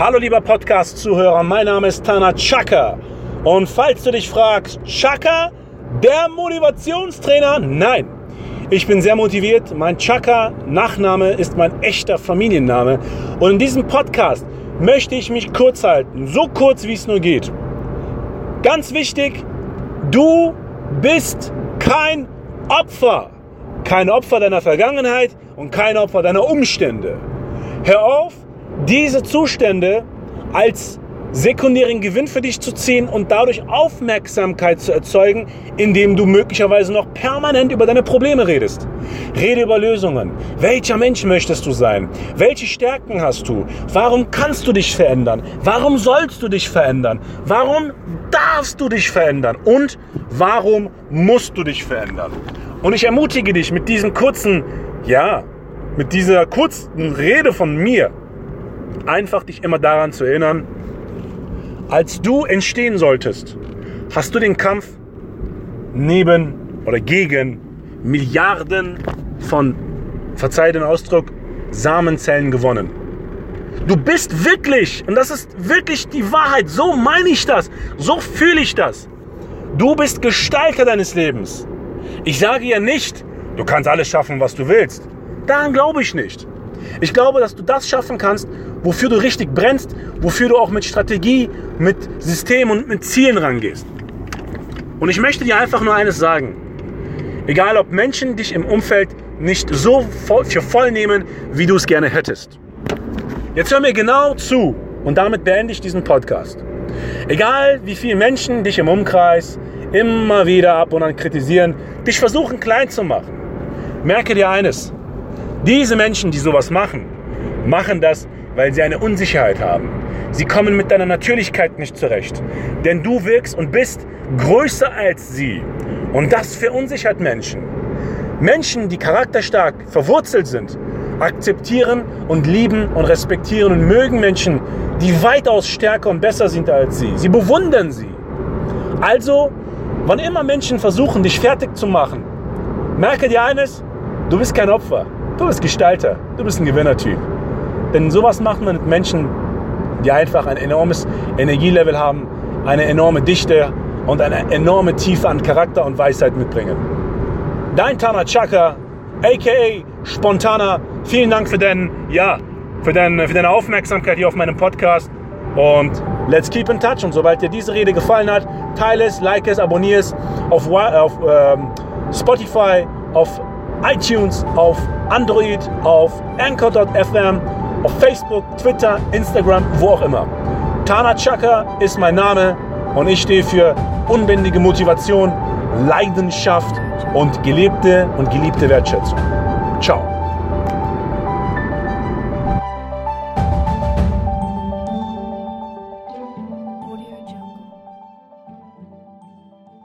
Hallo lieber Podcast-Zuhörer, mein Name ist Tana Chaka. Und falls du dich fragst, Chaka, der Motivationstrainer? Nein, ich bin sehr motiviert. Mein Chaka-Nachname ist mein echter Familienname. Und in diesem Podcast möchte ich mich kurz halten, so kurz wie es nur geht. Ganz wichtig, du bist kein Opfer. Kein Opfer deiner Vergangenheit und kein Opfer deiner Umstände. Hör auf, diese Zustände als sekundären Gewinn für dich zu ziehen und dadurch Aufmerksamkeit zu erzeugen, indem du möglicherweise noch permanent über deine Probleme redest. Rede über Lösungen. Welcher Mensch möchtest du sein? Welche Stärken hast du? Warum kannst du dich verändern? Warum sollst du dich verändern? Warum darfst du dich verändern? Und warum musst du dich verändern? Und ich ermutige dich mit diesem kurzen, ja, mit dieser kurzen Rede von mir, einfach dich immer daran zu erinnern, als du entstehen solltest, hast du den Kampf neben oder gegen Milliarden von, verzeih den Ausdruck, Samenzellen gewonnen. Du bist wirklich, und das ist wirklich die Wahrheit, so meine ich das, so fühle ich das. Du bist Gestalter deines Lebens. Ich sage ja nicht, du kannst alles schaffen, was du willst. Daran glaube ich nicht. Ich glaube, dass du das schaffen kannst, wofür du richtig brennst, wofür du auch mit Strategie, mit System und mit Zielen rangehst. Und ich möchte dir einfach nur eines sagen. Egal, ob Menschen dich im Umfeld nicht so für voll nehmen, wie du es gerne hättest. Jetzt hör mir genau zu und damit beende ich diesen Podcast. Egal, wie viele Menschen dich im Umkreis immer wieder ab und an kritisieren, dich versuchen klein zu machen. Merke dir eines. Diese Menschen, die sowas machen, machen das, weil sie eine Unsicherheit haben. Sie kommen mit deiner Natürlichkeit nicht zurecht. Denn du wirkst und bist größer als sie. Und das verunsichert Menschen. Menschen, die charakterstark verwurzelt sind, akzeptieren und lieben und respektieren und mögen Menschen, die weitaus stärker und besser sind als sie. Sie bewundern sie. Also, wann immer Menschen versuchen, dich fertig zu machen, merke dir eines, du bist kein Opfer, du bist Gestalter, du bist ein Gewinnertyp. Denn sowas macht man mit Menschen, die einfach ein enormes Energielevel haben, eine enorme Dichte und eine enorme Tiefe an Charakter und Weisheit mitbringen. Dein Tana Chaka, aka Spontaner, vielen Dank für, deinen, ja, für, dein, für deine Aufmerksamkeit hier auf meinem Podcast. Und let's keep in touch. Und sobald dir diese Rede gefallen hat, teile es, like es, abonniere es auf, auf ähm, Spotify, auf iTunes, auf Android, auf Anchor.fm auf Facebook, Twitter, Instagram, wo auch immer. Tana Chaka ist mein Name und ich stehe für unbändige Motivation, Leidenschaft und gelebte und geliebte Wertschätzung. Ciao.